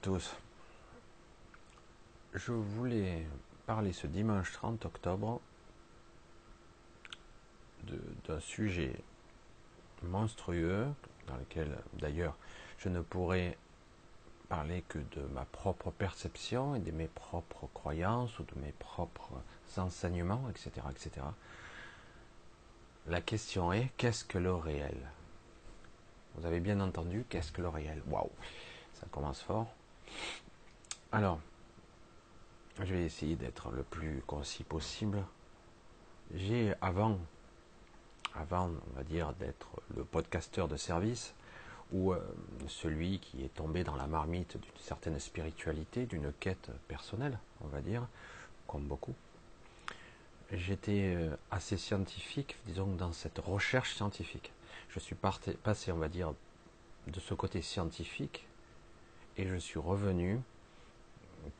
tous. Je voulais parler ce dimanche 30 octobre d'un sujet monstrueux dans lequel d'ailleurs je ne pourrais parler que de ma propre perception et de mes propres croyances ou de mes propres enseignements, etc. etc. La question est qu'est-ce que le réel? Vous avez bien entendu, qu'est-ce que le réel? Waouh ça commence fort. Alors, je vais essayer d'être le plus concis possible. J'ai avant, avant, on va dire, d'être le podcasteur de service ou euh, celui qui est tombé dans la marmite d'une certaine spiritualité, d'une quête personnelle, on va dire, comme beaucoup. J'étais euh, assez scientifique, disons, dans cette recherche scientifique. Je suis passé, on va dire, de ce côté scientifique et je suis revenu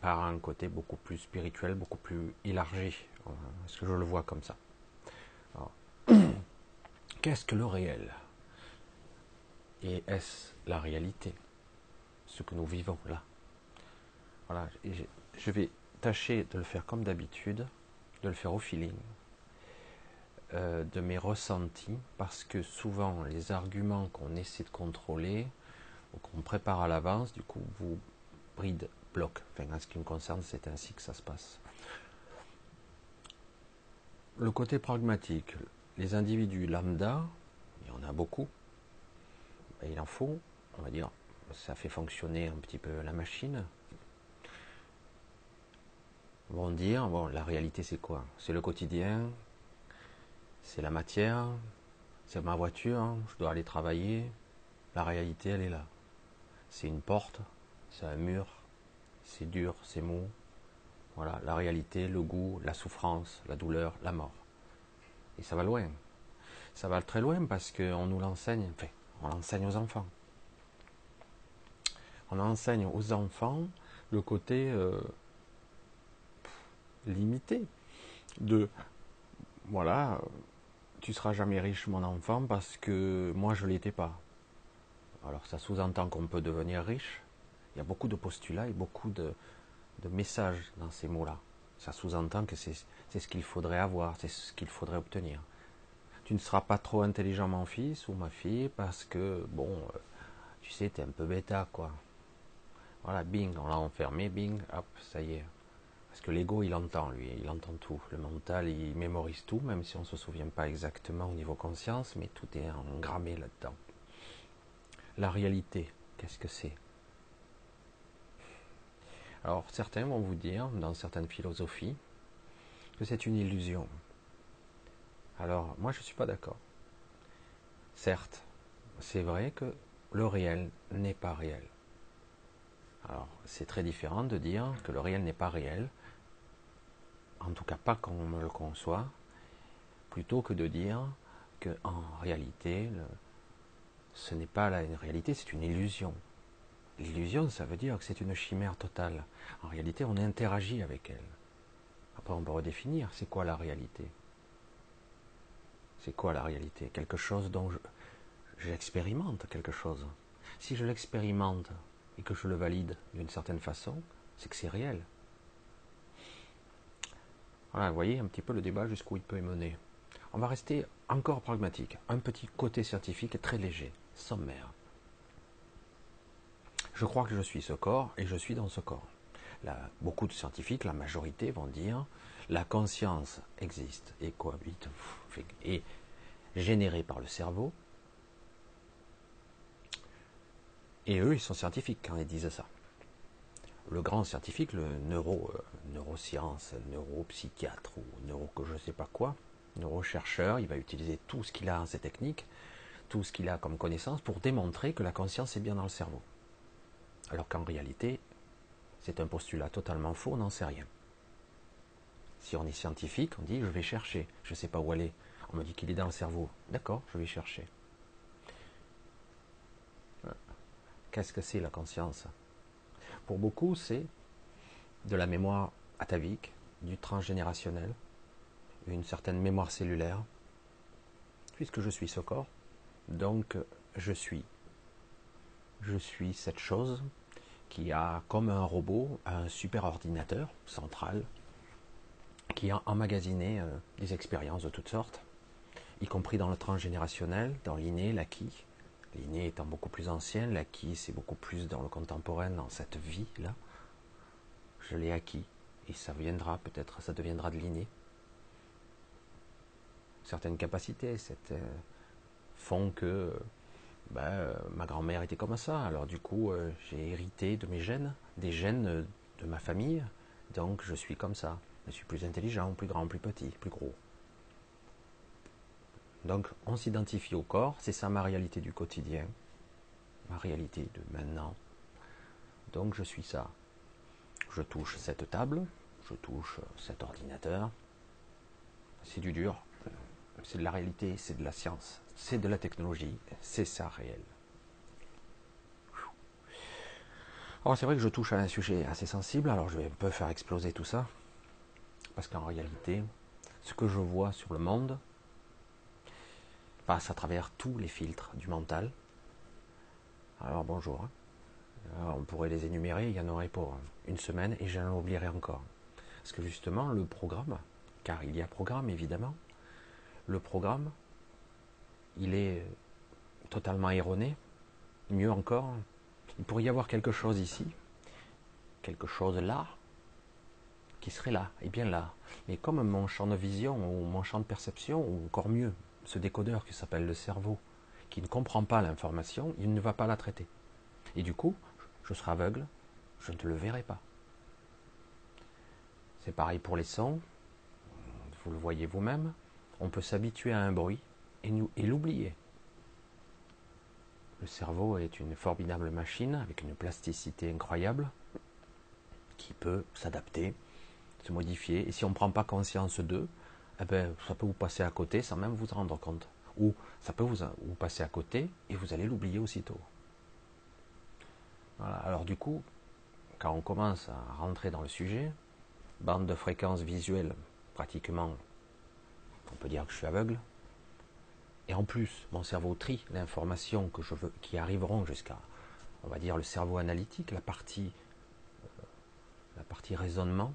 par un côté beaucoup plus spirituel, beaucoup plus élargi. Est-ce que je le vois comme ça? Qu'est-ce que le réel? Et est-ce la réalité? Ce que nous vivons là. Voilà, je vais tâcher de le faire comme d'habitude, de le faire au feeling, euh, de mes ressentis, parce que souvent les arguments qu'on essaie de contrôler, qu'on prépare à l'avance, du coup, vous bride, bloque. Enfin, en ce qui me concerne, c'est ainsi que ça se passe. Le côté pragmatique, les individus lambda, il y en a beaucoup, il en faut, on va dire, ça fait fonctionner un petit peu la machine. Vont dire, bon, la réalité c'est quoi? C'est le quotidien, c'est la matière, c'est ma voiture, je dois aller travailler, la réalité elle est là. C'est une porte, c'est un mur, c'est dur, c'est mou. Voilà, la réalité, le goût, la souffrance, la douleur, la mort. Et ça va loin. Ça va très loin parce qu'on nous l'enseigne, enfin, on l'enseigne aux enfants. On enseigne aux enfants le côté euh, limité de voilà, tu seras jamais riche mon enfant parce que moi je l'étais pas. Alors ça sous-entend qu'on peut devenir riche. Il y a beaucoup de postulats et beaucoup de, messages dans ces mots-là. Ça sous-entend que c'est ce qu'il faudrait avoir, c'est ce qu'il faudrait obtenir. Tu ne seras pas trop intelligent mon fils ou ma fille parce que, bon, euh, tu sais, tu es un peu bêta, quoi. Voilà, bing, on l'a enfermé, bing, hop, ça y est. Parce que l'ego, il entend, lui, il entend tout. Le mental, il mémorise tout, même si on ne se souvient pas exactement au niveau conscience, mais tout est engrammé là-dedans. La réalité, qu'est-ce que c'est? Alors certains vont vous dire, dans certaines philosophies, que c'est une illusion. Alors moi je ne suis pas d'accord. Certes, c'est vrai que le réel n'est pas réel. Alors c'est très différent de dire que le réel n'est pas réel, en tout cas pas comme on le conçoit, plutôt que de dire que en réalité le, ce n'est pas la, une réalité, c'est une illusion. L'illusion, ça veut dire que c'est une chimère totale. En réalité, on interagit avec elle. Après, on peut redéfinir, c'est quoi la réalité? C'est quoi la réalité? Quelque chose dont j'expérimente quelque chose. Si je l'expérimente et que je le valide d'une certaine façon, c'est que c'est réel. Voilà, vous voyez un petit peu le débat jusqu'où il peut mener. On va rester encore pragmatique. Un petit côté scientifique très léger sommaire. Je crois que je suis ce corps et je suis dans ce corps. beaucoup de scientifiques, la majorité, vont dire la conscience existe et cohabite et générée par le cerveau. Et eux, ils sont scientifiques quand ils disent ça. Le grand scientifique, le neuro, euh, neuroscience, neuropsychiatre ou neuro que je ne sais pas quoi, neurochercheur, il va utiliser tout ce qu'il a en ces techniques tout ce qu'il a comme connaissance pour démontrer que la conscience est bien dans le cerveau. Alors qu'en réalité, c'est un postulat totalement faux, on n'en sait rien. Si on est scientifique, on dit je vais chercher, je ne sais pas où aller. On me dit qu'il est dans le cerveau. D'accord, je vais chercher. Qu'est-ce que c'est la conscience? Pour beaucoup, c'est de la mémoire atavique, du transgénérationnel, une certaine mémoire cellulaire. Puisque je suis ce corps, donc je suis. Je suis cette chose qui a comme un robot un super ordinateur central qui a emmagasiné euh, des expériences de toutes sortes, y compris dans le transgénérationnel, dans l'inné, l'acquis. L'inné étant beaucoup plus ancien, l'acquis c'est beaucoup plus dans le contemporain, dans cette vie-là. Je l'ai acquis et ça viendra peut-être, ça deviendra de l'inné. Certaines capacités cette, euh, font que ben, ma grand-mère était comme ça. Alors du coup, euh, j'ai hérité de mes gènes, des gènes de ma famille. Donc je suis comme ça. Je suis plus intelligent, plus grand, plus petit, plus gros. Donc on s'identifie au corps, c'est ça ma réalité du quotidien, ma réalité de maintenant. Donc je suis ça. Je touche cette table, je touche cet ordinateur. C'est du dur, c'est de la réalité, c'est de la science, c'est de la technologie, c'est ça réel. Alors c'est vrai que je touche à un sujet assez sensible, alors je vais un peu faire exploser tout ça, parce qu'en réalité, ce que je vois sur le monde passe à travers tous les filtres du mental. Alors bonjour, hein. on pourrait les énumérer, il y en aurait pour une semaine et j'en oublierai encore. Parce que justement, le programme, car il y a programme évidemment, le programme, il est totalement erroné. Mieux encore, il pourrait y avoir quelque chose ici, quelque chose là, qui serait là, et bien là. Mais comme mon champ de vision ou mon champ de perception, ou encore mieux, ce décodeur qui s'appelle le cerveau, qui ne comprend pas l'information, il ne va pas la traiter. Et du coup, je serai aveugle, je ne te le verrai pas. C'est pareil pour les sons, vous le voyez vous-même, on peut s'habituer à un bruit et, l'oublier. Le cerveau est une formidable machine avec une plasticité incroyable qui peut s'adapter, se modifier. Et si on ne prend pas conscience d'eux, eh ben, ça peut vous passer à côté sans même vous en rendre compte. Ou ça peut vous, passer à côté et vous allez l'oublier aussitôt. Alors du coup, quand on commence à rentrer dans le sujet, bande de fréquences visuelles pratiquement on peut dire que je suis aveugle. Et en plus, mon cerveau trie l'information qui arriveront jusqu'à, on va dire, le cerveau analytique, la partie, euh, raisonnement.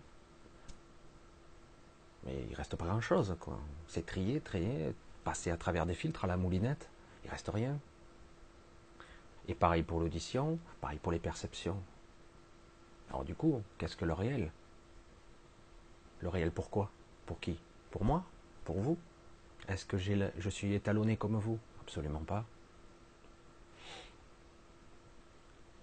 Mais il reste pas grand chose, quoi. C'est trier, trier, passer à travers des filtres à la moulinette, il reste rien. Et pareil pour l'audition, pareil pour les perceptions. Alors du coup, qu'est-ce que le réel? Le réel pourquoi? Pour qui? Pour moi? Pour vous Est-ce que je suis étalonné comme vous? Absolument pas.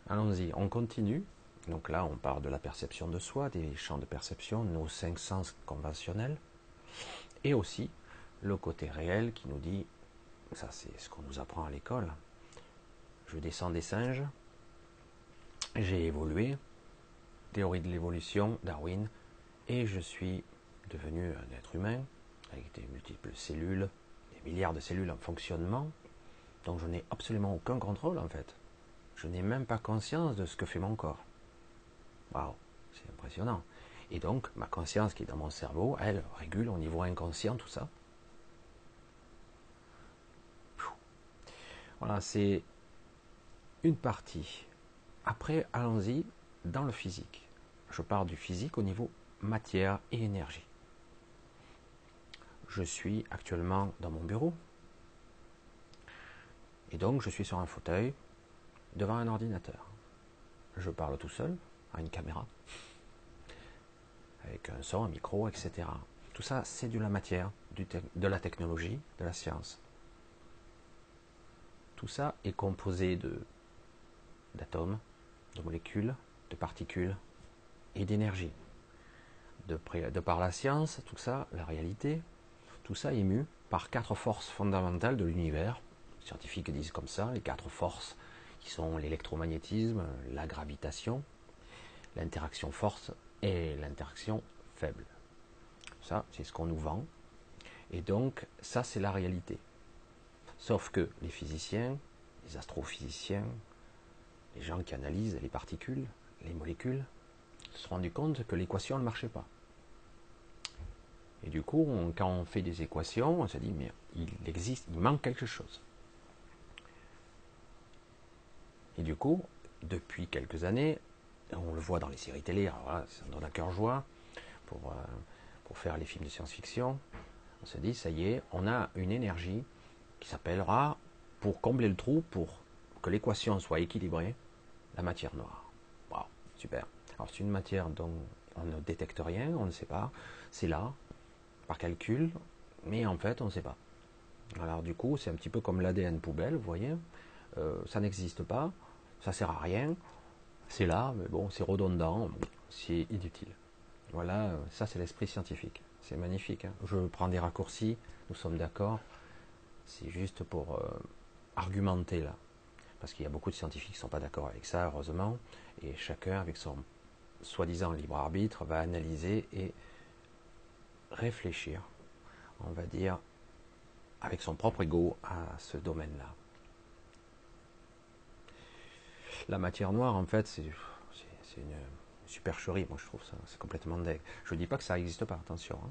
Allons-y, on continue. Donc là, on parle de la perception de soi, des champs de perception, nos cinq sens conventionnels, et aussi le côté réel qui nous dit, ça c'est ce qu'on nous apprend à l'école, je descends des singes, j'ai évolué, théorie de l'évolution, Darwin, et je suis devenu un être humain, avec des multiples cellules, des milliards de cellules en fonctionnement, dont je n'ai absolument aucun contrôle en fait. Je n'ai même pas conscience de ce que fait mon corps. Waouh, c'est impressionnant. Et donc, ma conscience qui est dans mon cerveau, elle régule au niveau inconscient tout ça. Voilà, c'est une partie. Après, allons-y dans le physique. Je parle du physique au niveau matière et énergie je suis actuellement dans mon bureau. Et donc, je suis sur un fauteuil devant un ordinateur. Je parle tout seul à une caméra, avec un son, un micro, etc. Tout ça, c'est de la matière, de la technologie, de la science. Tout ça est composé d'atomes, de molécules, de particules et d'énergie. De par la science, tout ça, la réalité, tout ça est mu par quatre forces fondamentales de l'univers. Les scientifiques disent comme ça, les quatre forces qui sont l'électromagnétisme, la gravitation, l'interaction force et l'interaction faible. Ça, c'est ce qu'on nous vend. Et donc, ça, c'est la réalité. Sauf que les physiciens, les astrophysiciens, les gens qui analysent les particules, les molécules, se sont rendus compte que l'équation ne marchait pas. Et du coup, quand on fait des équations, on se dit, mais il existe, il manque quelque chose. Et du coup, depuis quelques années, on le voit dans les séries télé, alors ça donne un cœur joie pour, euh, pour faire les films de science-fiction. On se dit, ça y est, on a une énergie qui s'appellera, pour combler le trou, pour que l'équation soit équilibrée, la matière noire. Wow, super. Alors c'est une matière dont on ne détecte rien, on ne sait pas. C'est là, par calcul, mais en fait on ne sait pas. Alors du coup, c'est un petit peu comme l'ADN poubelle, vous voyez. Euh, ça n'existe pas, ça sert à rien. C'est là, mais bon, c'est redondant, c'est inutile. Voilà, ça c'est l'esprit scientifique. C'est magnifique. Hein. Je prends des raccourcis, nous sommes d'accord. C'est juste pour euh, argumenter là. Parce qu'il y a beaucoup de scientifiques qui ne sont pas d'accord avec ça, heureusement. Et chacun, avec son soi-disant libre arbitre, va analyser et réfléchir, on va dire, avec son propre ego à ce domaine-là. La matière noire, en fait, c'est une supercherie, moi je trouve ça, c'est complètement dingue. Je ne dis pas que ça n'existe pas, attention. Hein.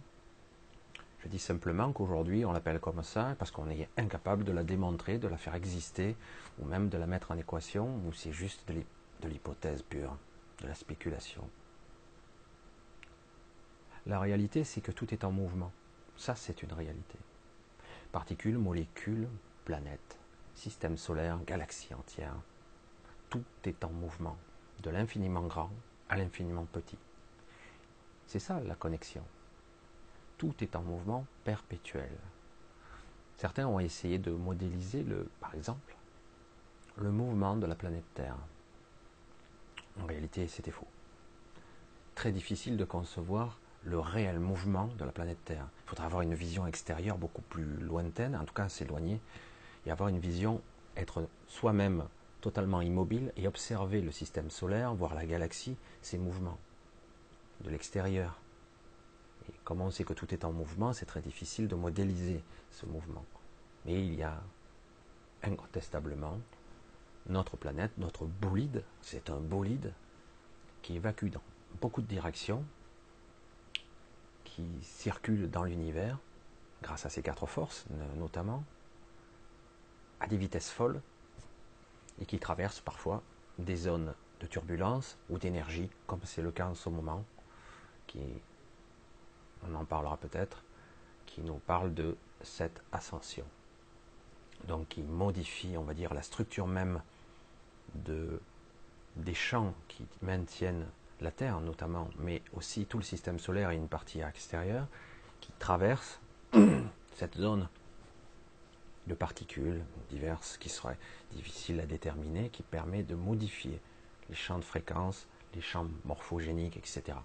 Je dis simplement qu'aujourd'hui on l'appelle comme ça parce qu'on est incapable de la démontrer, de la faire exister, ou même de la mettre en équation, ou c'est juste de l'hypothèse pure, de la spéculation. La réalité, c'est que tout est en mouvement. Ça, c'est une réalité. Particules, molécules, planètes, système solaire, galaxie entière. Tout est en mouvement, de l'infiniment grand à l'infiniment petit. C'est ça la connexion. Tout est en mouvement perpétuel. Certains ont essayé de modéliser, le, par exemple, le mouvement de la planète Terre. En réalité, c'était faux. Très difficile de concevoir le réel mouvement de la planète Terre. Il faudra avoir une vision extérieure beaucoup plus lointaine, en tout cas s'éloigner, et avoir une vision, être soi-même totalement immobile et observer le système solaire, voir la galaxie, ses mouvements de l'extérieur. Et comme on sait que tout est en mouvement, c'est très difficile de modéliser ce mouvement. Mais il y a incontestablement notre planète, notre bolide, c'est un bolide qui évacue dans beaucoup de directions, qui circule dans l'univers, grâce à ses quatre forces notamment, à des vitesses folles, et qui traverse parfois des zones de turbulence ou d'énergie, comme c'est le cas en ce moment, qui, on en parlera peut-être, qui nous parle de cette ascension. Donc qui modifie, on va dire, la structure même de, des champs qui maintiennent la Terre notamment, mais aussi tout le système solaire et une partie extérieure, qui traverse cette zone de particules diverses qui seraient difficiles à déterminer, qui permet de modifier les champs de fréquence, les champs morphogéniques, etc.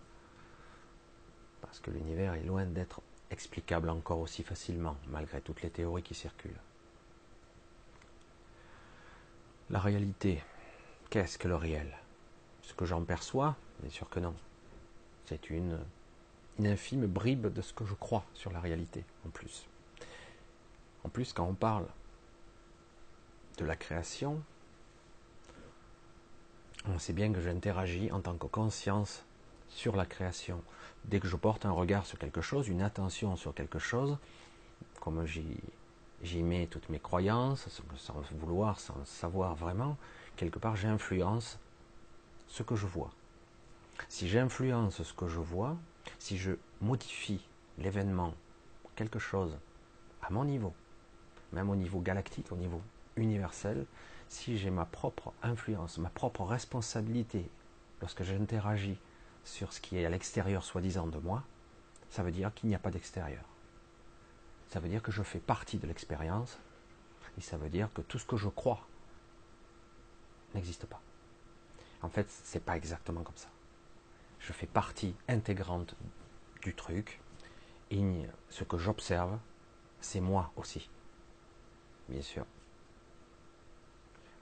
Parce que l'univers est loin d'être explicable encore aussi facilement, malgré toutes les théories qui circulent. La réalité, qu'est-ce que le réel? Ce que j'en perçois Bien sûr que non. C'est une, une infime bribe de ce que je crois sur la réalité, en plus. En plus, quand on parle de la création, on sait bien que j'interagis en tant que conscience sur la création. Dès que je porte un regard sur quelque chose, une attention sur quelque chose, comme j'y mets toutes mes croyances, sans vouloir, sans savoir vraiment, quelque part j'influence ce que je vois. Si j'influence ce que je vois, si je modifie l'événement, quelque chose, à mon niveau, même au niveau galactique, au niveau universel, si j'ai ma propre influence, ma propre responsabilité lorsque j'interagis sur ce qui est à l'extérieur soi-disant de moi, ça veut dire qu'il n'y a pas d'extérieur. Ça veut dire que je fais partie de l'expérience et ça veut dire que tout ce que je crois n'existe pas. En fait, c'est pas exactement comme ça. Je fais partie intégrante du truc et ce que j'observe, c'est moi aussi bien sûr.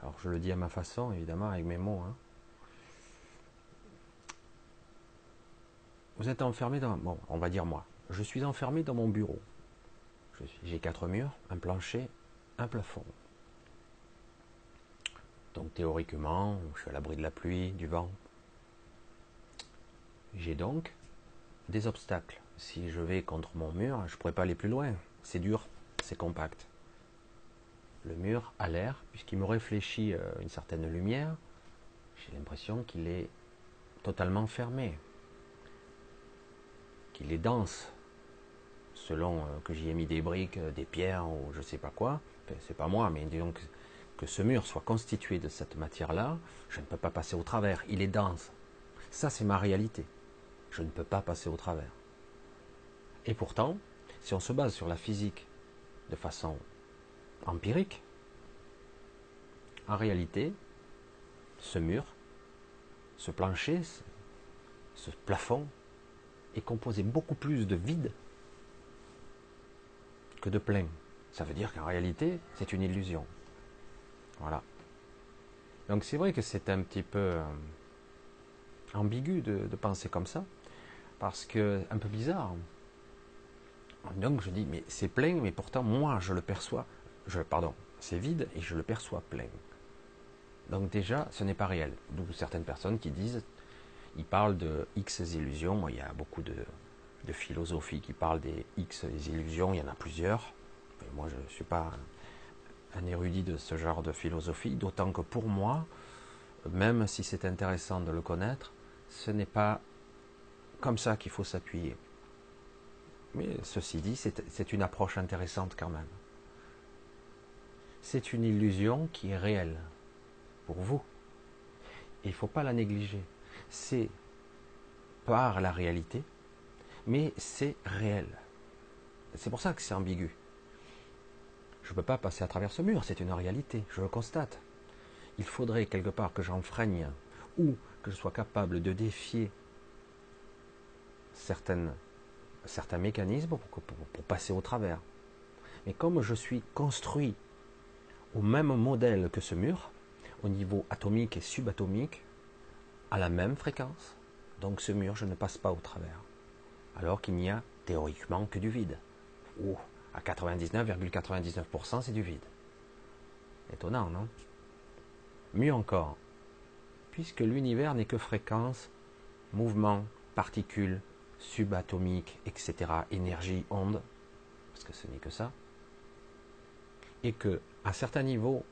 Alors je le dis à ma façon, évidemment, avec mes mots. Hein. Vous êtes enfermé dans... Bon, on va dire moi. Je suis enfermé dans mon bureau. J'ai quatre murs, un plancher, un plafond. Donc théoriquement, je suis à l'abri de la pluie, du vent. J'ai donc des obstacles. Si je vais contre mon mur, je ne pourrais pas aller plus loin. C'est dur, c'est compact le mur à l'air, puisqu'il me réfléchit euh, une certaine lumière, j'ai l'impression qu'il est totalement fermé, qu'il est dense, selon euh, que j'y ai mis des briques, euh, des pierres ou je sais pas quoi, c'est pas moi, mais disons que ce mur soit constitué de cette matière-là, je ne peux pas passer au travers, il est dense. Ça, c'est ma réalité. Je ne peux pas passer au travers. Et pourtant, si on se base sur la physique de façon empirique, en réalité, ce mur, ce plancher, ce plafond est composé beaucoup plus de vide que de plein. Ça veut dire qu'en réalité, c'est une illusion. Voilà. Donc c'est vrai que c'est un petit peu euh, ambigu de, penser comme ça, parce que un peu bizarre. Donc je dis, mais c'est plein, mais pourtant moi je le perçois, je, pardon, c'est vide et je le perçois plein. Donc déjà, ce n'est pas réel. D'où certaines personnes qui disent, ils parlent de X illusions. Il y a beaucoup de, de philosophie qui parlent des X illusions. Il y en a plusieurs. moi, je ne suis pas un érudit de ce genre de philosophie. D'autant que pour moi, même si c'est intéressant de le connaître, ce n'est pas comme ça qu'il faut s'appuyer. Mais ceci dit, c'est une approche intéressante quand même. C'est une illusion qui est réelle pour vous. il ne faut pas la négliger. C'est par la réalité, mais c'est réel. C'est pour ça que c'est ambigu. Je ne peux pas passer à travers ce mur, c'est une réalité, je le constate. Il faudrait quelque part que j'enfreigne ou que je sois capable de défier certains mécanismes pour, pour passer au travers. Mais comme je suis construit au même modèle que ce mur, au niveau atomique et subatomique à la même fréquence. Donc ce mur, je ne passe pas au travers. Alors qu'il n'y a théoriquement que du vide. Ou à 99,99% c'est du vide. Étonnant, non? Mieux encore, puisque l'univers n'est que fréquence, mouvement, particules, subatomiques, etc., énergie, onde, parce que ce n'est que ça, et que à certains niveaux,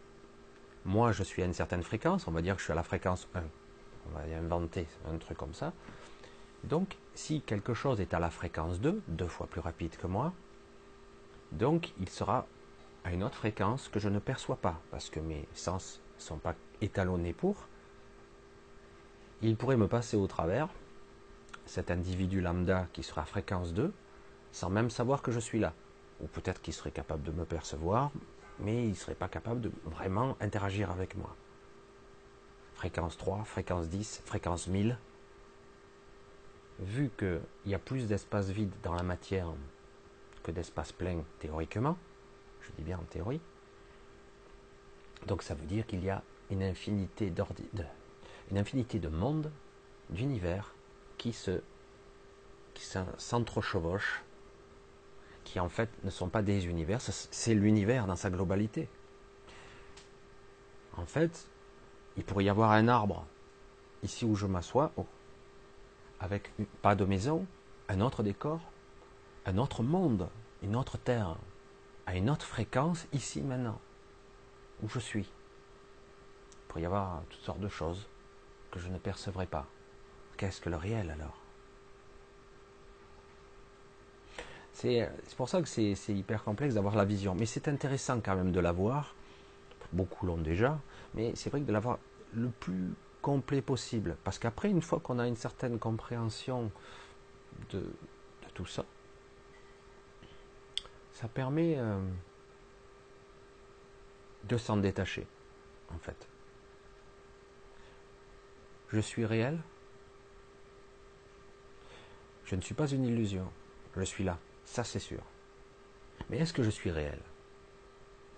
moi je suis à une certaine fréquence, on va dire que je suis à la fréquence 1. On va inventer un truc comme ça. Donc, si quelque chose est à la fréquence 2, deux fois plus rapide que moi, donc il sera à une autre fréquence que je ne perçois pas, parce que mes sens ne sont pas étalonnés pour. Il pourrait me passer au travers, cet individu lambda qui sera à fréquence 2, sans même savoir que je suis là. Ou peut-être qu'il serait capable de me percevoir, mais il ne serait pas capable de vraiment interagir avec moi. Fréquence 3, fréquence 10, fréquence 1000. Vu qu'il y a plus d'espace vide dans la matière que d'espace plein théoriquement, je dis bien en théorie, donc ça veut dire qu'il y a une infinité, une infinité de mondes, d'univers qui se qui s'entrechevauchent qui en fait ne sont pas des univers, c'est l'univers dans sa globalité. En fait, il pourrait y avoir un arbre ici où je m'assois, avec pas de maison, un autre décor, un autre monde, une autre terre, à une autre fréquence ici maintenant, où je suis. Il pourrait y avoir toutes sortes de choses que je ne percevrai pas. Qu'est-ce que le réel alors? C'est pour ça que c'est hyper complexe d'avoir la vision. Mais c'est intéressant quand même de l'avoir. Beaucoup l'ont déjà. Mais c'est vrai que de l'avoir le plus complet possible. Parce qu'après, une fois qu'on a une certaine compréhension de, tout ça, ça permet euh, de s'en détacher, en fait. Je suis réel. Je ne suis pas une illusion. Je suis là. Ça, c'est sûr. Mais est-ce que je suis réel?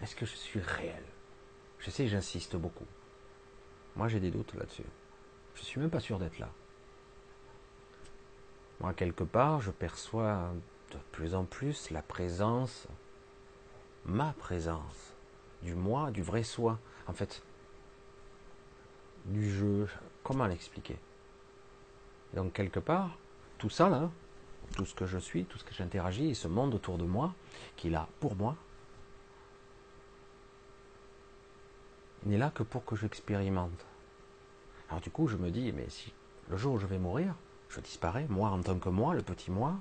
Est-ce que je suis réel? Je sais, j'insiste beaucoup. Moi, j'ai des doutes là-dessus. Je ne suis même pas sûr d'être là. Moi, quelque part, je perçois de plus en plus la présence, ma présence, du moi, du vrai soi. En fait, du jeu. Comment l'expliquer? Donc, quelque part, tout ça, là, tout ce que je suis, tout ce que j'interagis, ce monde autour de moi, qu'il a pour moi, n'est là que pour que j'expérimente. Alors du coup, je me dis, mais si le jour où je vais mourir, je disparais, moi en tant que moi, le petit moi,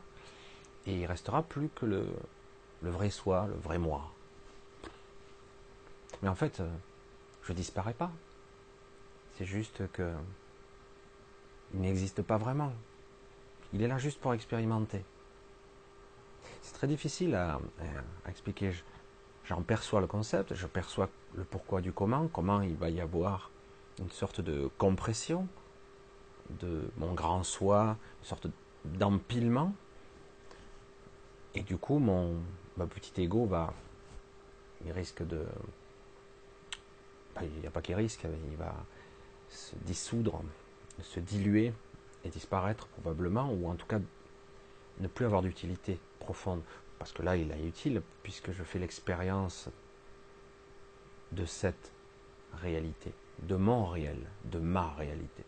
et il restera plus que le, le vrai soi, le vrai moi. Mais en fait, euh, je disparais pas. C'est juste que il n'existe pas vraiment. Il est là juste pour expérimenter. C'est très difficile à, expliquer. J'en perçois le concept, je perçois le pourquoi du comment, comment il va y avoir une sorte de compression de mon grand soi, une sorte d'empilement. Et du coup, mon petit ego va, il risque de, il n'y a pas qu'il risque, il va se dissoudre, se diluer et disparaître probablement, ou en tout cas ne plus avoir d'utilité profonde. Parce que là, il est utile puisque je fais l'expérience de cette réalité, de mon réel, de ma réalité.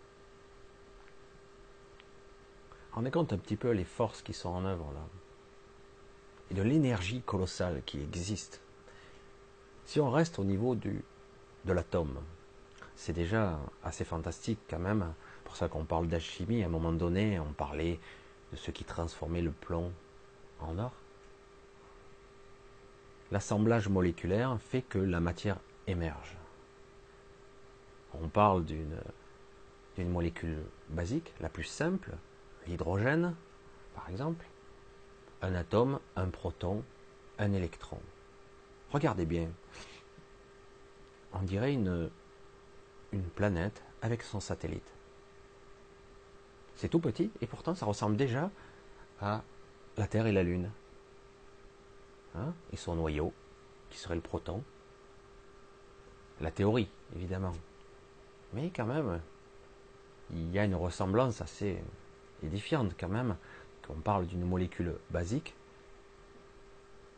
Rendez compte un petit peu les forces qui sont en œuvre là, et de l'énergie colossale qui existe. Si on reste au niveau du, de l'atome, c'est déjà assez fantastique quand même. Pour ça qu'on parle d'alchimie, à un moment donné, on parlait de ce qui transformait le plomb en or. L'assemblage moléculaire fait que la matière émerge. On parle d'une molécule basique, la plus simple, l'hydrogène, par exemple, un atome, un proton, un électron. Regardez bien, on dirait une planète avec son satellite. C'est tout petit et pourtant ça ressemble déjà à la Terre et la Lune. Hein et son noyau, qui serait le proton. La théorie, évidemment. Mais quand même, il y a une ressemblance assez édifiante quand même, qu'on parle d'une molécule basique,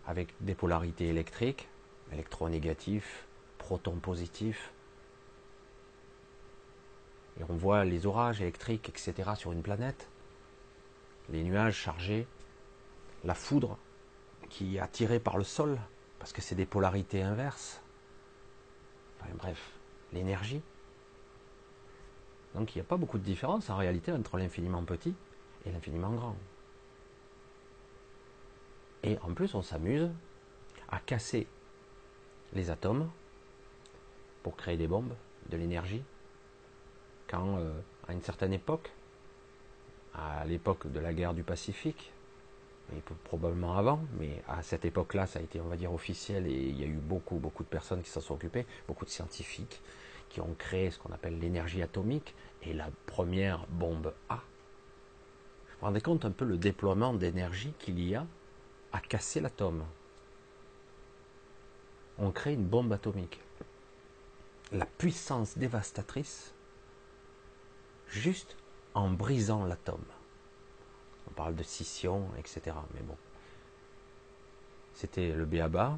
avec des polarités électriques, électronégatifs, protons positifs, et on voit les orages électriques, etc. sur une planète, les nuages chargés, la foudre qui est attirée par le sol, parce que c'est des polarités inverses. Enfin, bref, l'énergie. Donc il n'y a pas beaucoup de différence en réalité entre l'infiniment petit et l'infiniment grand. Et en plus, on s'amuse à casser les atomes pour créer des bombes, de l'énergie, quand euh, à une certaine époque, à l'époque de la guerre du Pacifique, probablement avant, mais à cette époque-là, ça a été, on va dire, officiel et il y a eu beaucoup, beaucoup de personnes qui s'en sont occupées, beaucoup de scientifiques qui ont créé ce qu'on appelle l'énergie atomique et la première bombe A. Vous vous rendez compte un peu le déploiement d'énergie qu'il y a à casser l'atome On crée une bombe atomique. La puissance dévastatrice juste en brisant l'atome. On parle de scission, etc. Mais bon, c'était le béaba.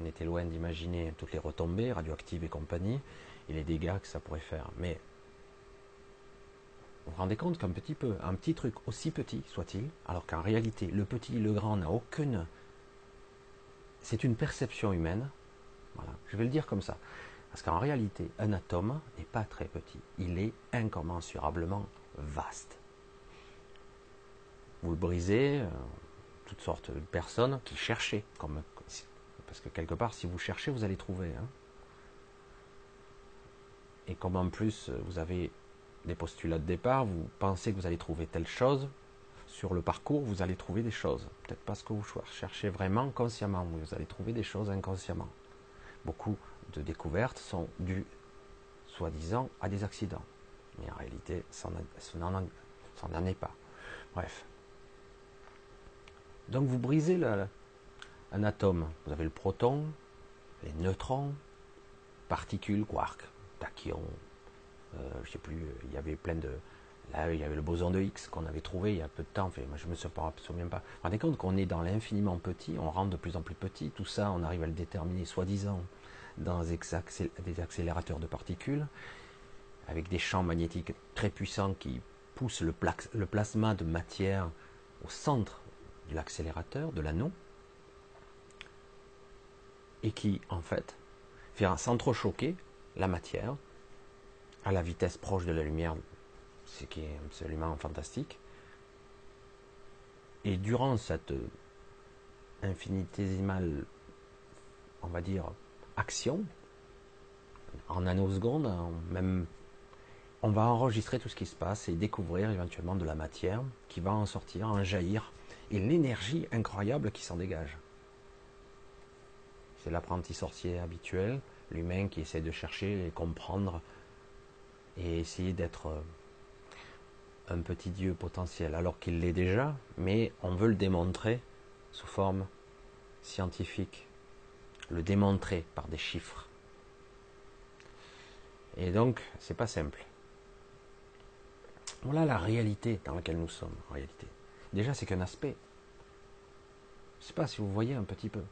On était loin d'imaginer toutes les retombées radioactives et compagnie et les dégâts que ça pourrait faire. Mais vous vous rendez compte qu'un petit peu, un petit truc aussi petit soit-il, alors qu'en réalité le petit, le grand n'a aucune. C'est une perception humaine. Voilà, je vais le dire comme ça. Parce qu'en réalité, un atome n'est pas très petit. Il est incommensurablement vaste. Vous le brisez, euh, toutes sortes de personnes qui cherchaient, parce que quelque part, si vous cherchez, vous allez trouver. Hein. Et comme en plus, vous avez des postulats de départ, vous pensez que vous allez trouver telle chose, sur le parcours, vous allez trouver des choses. Peut-être pas ce que vous cherchez vraiment consciemment, mais vous allez trouver des choses inconsciemment. Beaucoup de découvertes sont dues, soi-disant, à des accidents. Mais en réalité, ça n'en est pas. Bref. Donc vous brisez un atome. Vous avez le proton, les neutrons, particules, quarks, tachyons, euh, je sais plus, il y avait plein de... Là, il y avait le boson de Higgs qu'on avait trouvé il y a peu de temps. Enfin, moi, je me souviens pas. Vous rendez compte qu'on est dans l'infiniment petit, on rentre de plus en plus petit. Tout ça, on arrive à le déterminer, soi-disant, dans des accélérateurs de particules, avec des champs magnétiques très puissants qui poussent le, plasma de matière au centre de l'accélérateur, de l'anneau, et qui, en fait, fait s'entrechoquer la matière à la vitesse proche de la lumière, ce qui est absolument fantastique. Et durant cette infinitésimale, on va dire, en nanosecondes, même, on va enregistrer tout ce qui se passe et découvrir éventuellement de la matière qui va en sortir, en jaillir, et l'énergie incroyable qui s'en dégage. C'est l'apprenti sorcier habituel, l'humain qui essaie de chercher et comprendre et essayer d'être un petit Dieu potentiel, alors qu'il l'est déjà, mais on veut le démontrer sous forme scientifique, le démontrer par des chiffres. Et donc, c'est pas simple. Voilà la réalité dans laquelle nous sommes, en réalité. Déjà, c'est qu'un aspect. Je ne sais pas si vous voyez un petit peu.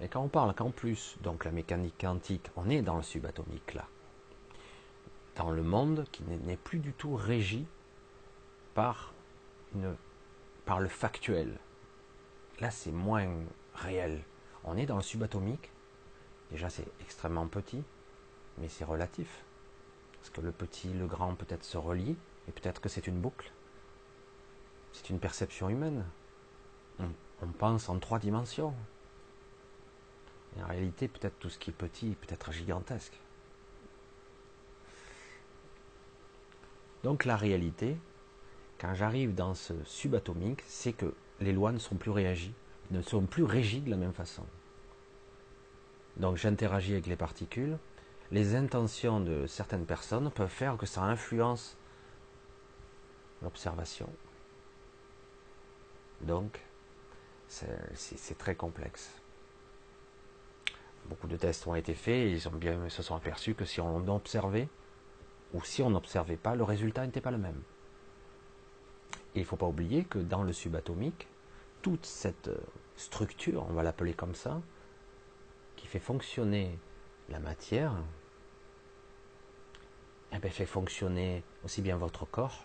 Et quand on parle qu'en plus, donc la mécanique quantique, on est dans le subatomique là dans le monde qui n'est plus du tout régi par, le factuel. Là, c'est moins réel. On est dans le subatomique. Déjà, c'est extrêmement petit, mais c'est relatif. Parce que le petit, le grand peut-être se relient, et peut-être que c'est une boucle. C'est une perception humaine. On, pense en trois dimensions. Et en réalité, peut-être tout ce qui est petit peut être gigantesque. Donc la réalité, quand j'arrive dans ce subatomique, c'est que les lois ne sont plus réagies, ne sont plus régies de la même façon. Donc j'interagis avec les particules, les intentions de certaines personnes peuvent faire que ça influence l'observation. Donc, c'est très complexe. Beaucoup de tests ont été faits et ils ont bien, se sont aperçus que si on observait, ou si on n'observait pas, le résultat n'était pas le même. Il ne faut pas oublier que dans le subatomique, toute cette euh, structure, on va l'appeler comme ça, qui fait fonctionner la matière, eh bien, fait fonctionner aussi bien votre corps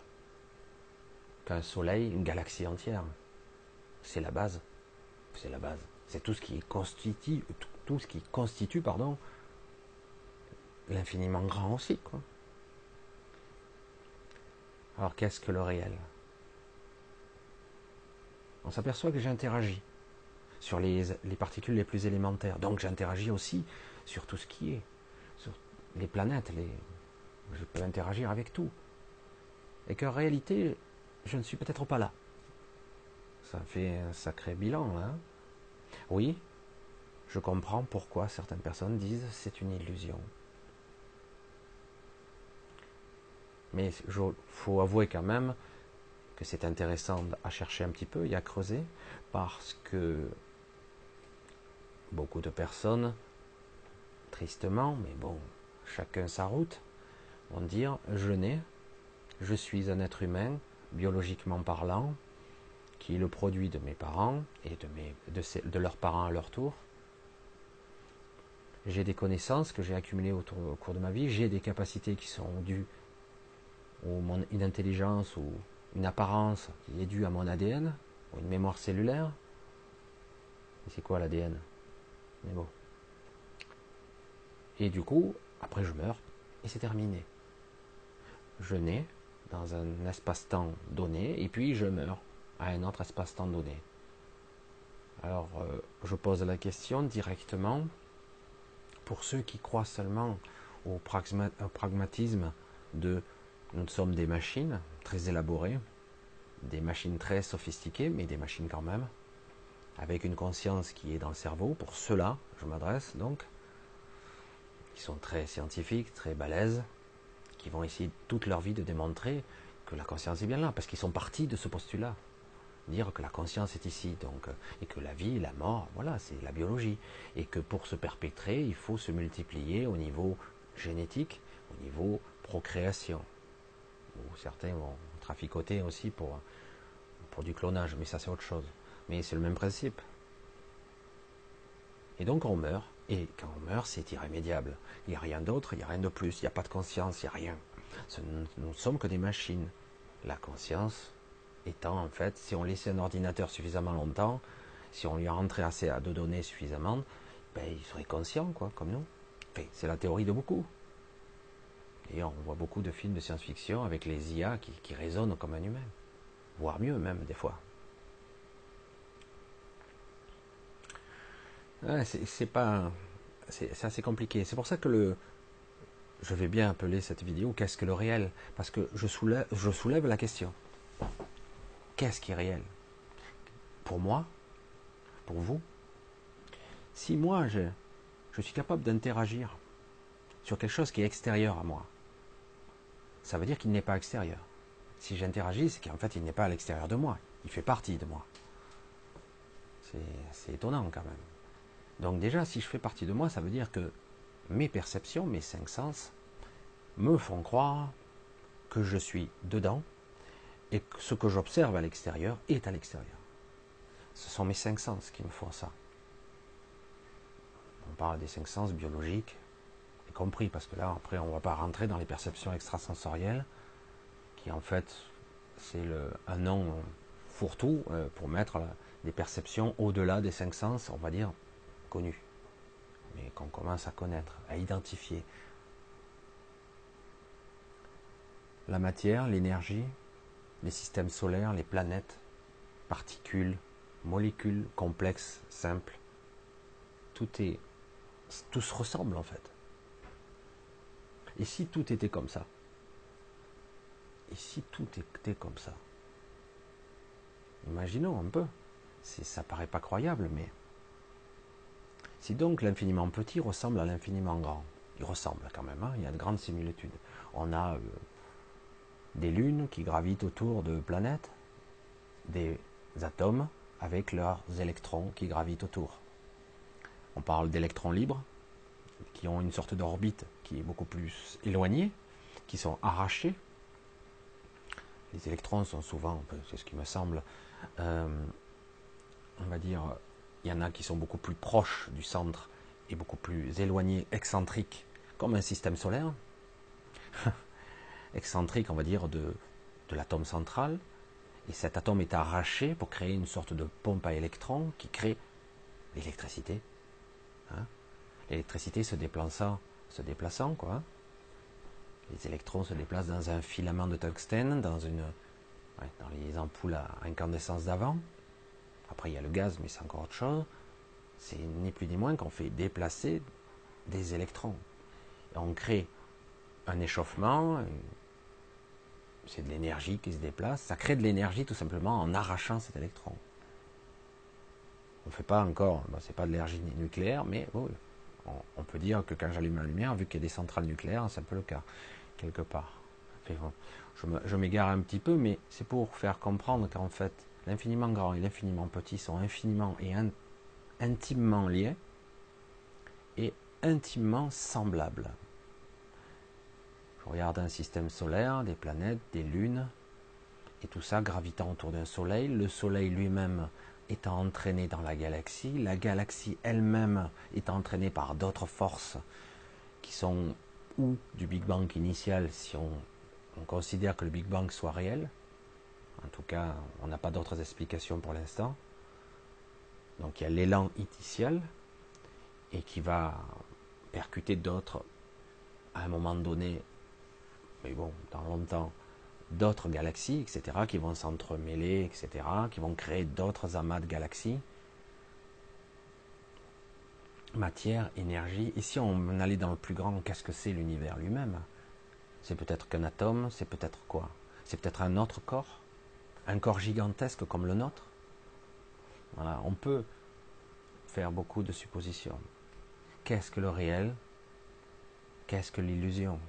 qu'un soleil, une galaxie entière. C'est la base. C'est la base. C'est tout ce qui constitue, tout ce qui l'infiniment grand aussi. Alors qu'est-ce que le réel? On s'aperçoit que j'interagis sur les, particules les plus élémentaires. Donc j'interagis aussi sur tout ce qui est, sur les planètes. Je peux interagir avec tout. Et qu'en réalité, je ne suis peut-être pas là. Ça fait un sacré bilan. Hein oui, je comprends pourquoi certaines personnes disent c'est une illusion. Mais il faut avouer quand même que c'est intéressant à chercher un petit peu et à creuser parce que beaucoup de personnes, tristement, mais bon, chacun sa route, vont dire je nais, je suis un être humain, biologiquement parlant, qui est le produit de mes parents et de, mes, de, de leurs parents à leur tour. J'ai des connaissances que j'ai accumulées au cours de ma vie, j'ai des capacités qui sont dues ou une intelligence ou une apparence qui est due à mon ADN, ou une mémoire cellulaire. C'est quoi l'ADN Mais bon. Et du coup, après je meurs, et c'est terminé. Je nais dans un espace-temps donné, et puis je meurs à un autre espace-temps donné. Alors, euh, je pose la question directement pour ceux qui croient seulement au pragmatisme de nous sommes des machines très élaborées, des machines très sophistiquées, mais des machines quand même, avec une conscience qui est dans le cerveau. Pour ceux-là, je m'adresse donc, qui sont très scientifiques, très balèzes, qui vont essayer toute leur vie de démontrer que la conscience est bien là, parce qu'ils sont partis de ce postulat. Dire que la conscience est ici, donc, et que la vie, la mort, voilà, c'est la biologie. Et que pour se perpétrer, il faut se multiplier au niveau génétique, au niveau procréation certains vont traficoter aussi pour, du clonage, mais ça c'est autre chose. Mais c'est le même principe. Et donc on meurt, et quand on meurt, c'est irrémédiable. Il n'y a rien d'autre, il n'y a rien de plus, il n'y a pas de conscience, il n'y a rien. Nous ne sommes que des machines. La conscience étant en fait, si on laissait un ordinateur suffisamment longtemps, si on lui rentrait assez de données suffisamment, ben, il serait conscient, quoi, comme nous. c'est la théorie de beaucoup. Et on voit beaucoup de films de science-fiction avec les IA qui, résonnent comme un humain, voire mieux même des fois. c'est pas, c'est assez compliqué. C'est pour ça que le, je vais bien appeler cette vidéo qu'est-ce que le réel? Parce que je soulève, la question. Qu'est-ce qui est réel? Pour moi? Pour vous? Si moi, je suis capable d'interagir sur quelque chose qui est extérieur à moi, ça veut dire qu'il n'est pas extérieur. Si j'interagis, c'est qu'en fait, il n'est pas à l'extérieur de moi. Il fait partie de moi. C'est étonnant quand même. Donc déjà, si je fais partie de moi, ça veut dire que mes perceptions, mes cinq sens, me font croire que je suis dedans et que ce que j'observe à l'extérieur est à l'extérieur. Ce sont mes cinq sens qui me font ça. On parle des cinq sens biologiques, compris, parce que là, après, on ne va pas rentrer dans les perceptions extrasensorielles, qui en fait, c'est un nom fourre-tout euh, pour mettre des perceptions au-delà des cinq sens, on va dire, connus mais qu'on commence à connaître, à identifier. La matière, l'énergie, les systèmes solaires, les planètes, particules, molécules complexes, simples, tout est, tout se ressemble en fait. Et si tout était comme ça? Et si tout était comme ça? Imaginons un peu. Ça paraît pas croyable, mais si donc l'infiniment petit ressemble à l'infiniment grand, il ressemble quand même, hein, il y a de grandes similitudes. On a euh, des lunes qui gravitent autour de planètes, des atomes avec leurs électrons qui gravitent autour. On parle d'électrons libres, qui ont une sorte d'orbite qui est beaucoup plus éloignée, qui sont arrachés. Les électrons sont souvent, c'est ce qui me semble, euh, on va dire, il y en a qui sont beaucoup plus proches du centre et beaucoup plus éloignés, excentriques, comme un système solaire. excentrique, on va dire, de, de l'atome central. Et cet atome est arraché pour créer une sorte de pompe à électrons qui crée l'électricité. Hein. L'électricité se déplaçant, se déplaçant, quoi. Les électrons se déplacent dans un filament de tungstène, dans une, les ampoules à incandescence d'avant. Après, il y a le gaz, mais c'est encore autre chose. C'est ni plus ni moins qu'on fait déplacer des électrons. On crée un échauffement, c'est de l'énergie qui se déplace. Ça crée de l'énergie tout simplement en arrachant cet électron. On ne fait pas encore, ce c'est pas de l'énergie nucléaire, mais on, peut dire que quand j'allume la lumière, vu qu'il y a des centrales nucléaires, c'est un peu le cas, quelque part. je m'égare un petit peu, mais c'est pour faire comprendre qu'en fait, l'infiniment grand et l'infiniment petit sont infiniment et intimement liés et intimement semblables. Je regarde un système solaire, des planètes, des lunes, et tout ça gravitant autour d'un soleil, le soleil lui-même étant entraîné dans la galaxie, la galaxie elle-même étant entraînée par d'autres forces qui sont ou du Big Bang initial si on considère que le Big Bang soit réel, en tout cas, on n'a pas d'autres explications pour l'instant. Donc il y a l'élan initial et qui va percuter d'autres à un moment donné, mais bon, dans longtemps, d'autres galaxies, etc., qui vont s'entremêler, etc., qui vont créer d'autres amas de galaxies. Matière, énergie. Et si on allait dans le plus grand, qu'est-ce que c'est l'univers lui-même? C'est peut-être qu'un atome, c'est peut-être quoi? C'est peut-être un autre corps? Un corps gigantesque comme le nôtre? Voilà, on peut faire beaucoup de suppositions. Qu'est-ce que le réel? Qu'est-ce que l'illusion?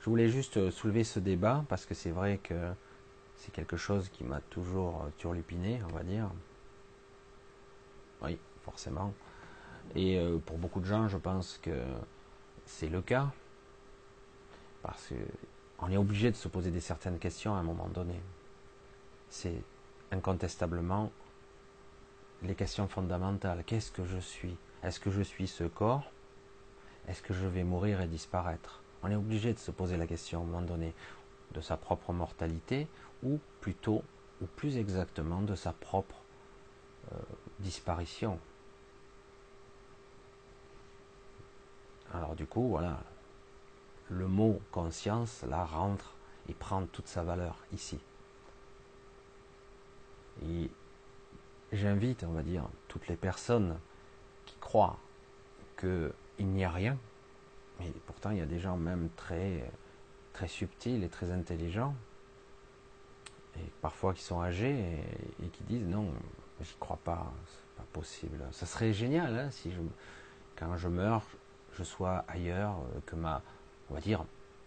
Je voulais juste soulever ce débat parce que c'est vrai que c'est quelque chose qui m'a toujours turlupiné, on va dire. Oui, forcément. Et euh, pour beaucoup de gens, je pense que c'est le cas. Parce qu'on est obligé de se poser des certaines questions à un moment donné c'est incontestablement les questions fondamentales. Qu'est-ce que je suis? Est-ce que je suis ce corps? Est-ce que je vais mourir et disparaître? On est obligé de se poser la question à un moment donné de sa propre mortalité ou plutôt, ou plus exactement, de sa propre euh, disparition. Alors du coup, voilà, le mot conscience, là, rentre et prend toute sa valeur ici. Et j'invite, on va dire, toutes les personnes qui croient qu'il n'y a rien, mais pourtant il y a des gens même très, très subtils et très intelligents, et parfois qui sont âgés et, qui disent non, j'y crois pas, c'est pas possible. Ça serait génial hein, si je, quand je meurs, je sois ailleurs, euh, que ma, on va dire,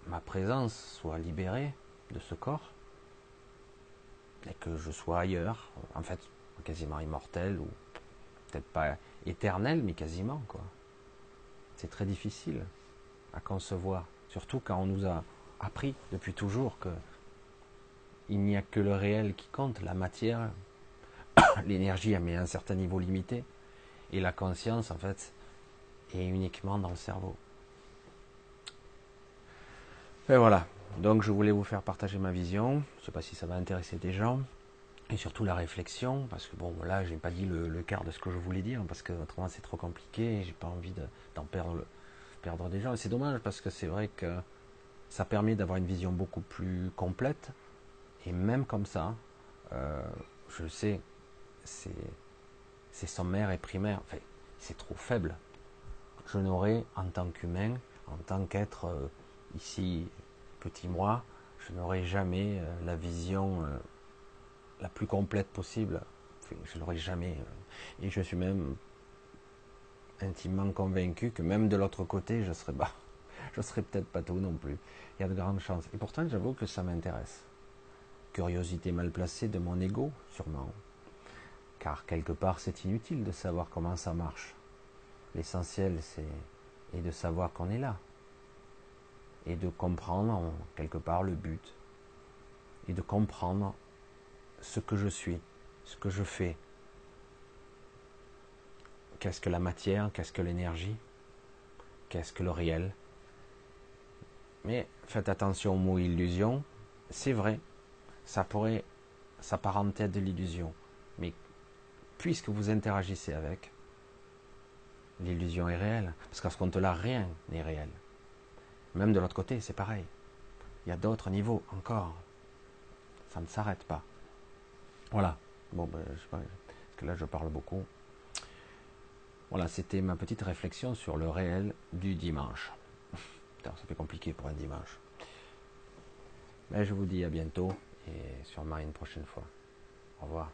ma présence soit libérée de ce corps et que je sois ailleurs, en fait, quasiment immortel ou peut-être pas éternel, mais quasiment quoi. C'est très difficile à concevoir, surtout quand on nous a appris depuis toujours que il n'y a que le réel qui compte, la matière, l'énergie à un certain niveau limité, et la conscience en fait est uniquement dans le cerveau. Et voilà. Donc je voulais vous faire partager ma vision. Je ne sais pas si ça va intéresser des gens. Et surtout la réflexion, parce que bon, là, j'ai pas dit le, quart de ce que je voulais dire, parce que autrement c'est trop compliqué, j'ai pas envie d'en perdre, perdre des gens. Et c'est dommage, parce que c'est vrai que ça permet d'avoir une vision beaucoup plus complète, et même comme ça, euh, je sais, c'est, sommaire et primaire, enfin, c'est trop faible. Je n'aurais, en tant qu'humain, en tant qu'être euh, ici, petit moi, je n'aurais jamais euh, la vision euh, la plus complète possible. je l'aurais jamais. Et je suis même intimement convaincu que même de l'autre côté, je serais bas. Je serais peut-être pas tout non plus. Il y a de grandes chances. Et pourtant, j'avoue que ça m'intéresse. Curiosité mal placée de mon ego, sûrement. Car quelque part, c'est inutile de savoir comment ça marche. L'essentiel, c'est est de savoir qu'on est là, et de comprendre quelque part le but et de comprendre ce que je suis, ce que je fais. Qu'est-ce que la matière, qu'est-ce que l'énergie, qu'est-ce que le réel? Mais faites attention au mot illusion, c'est vrai, ça pourrait s'apparenter à de l'illusion. Mais puisque vous interagissez avec, l'illusion est réelle. Parce qu'à ce compte-là, rien n'est réel. Même de l'autre côté, c'est pareil. Il y a d'autres niveaux encore. Ça ne s'arrête pas. Voilà. Bon, ben, sais pas, parce que là, je parle beaucoup. Voilà, c'était ma petite réflexion sur le réel du dimanche. Putain, ça fait compliqué pour un dimanche. Mais je vous dis à bientôt et sûrement une prochaine fois. Au revoir.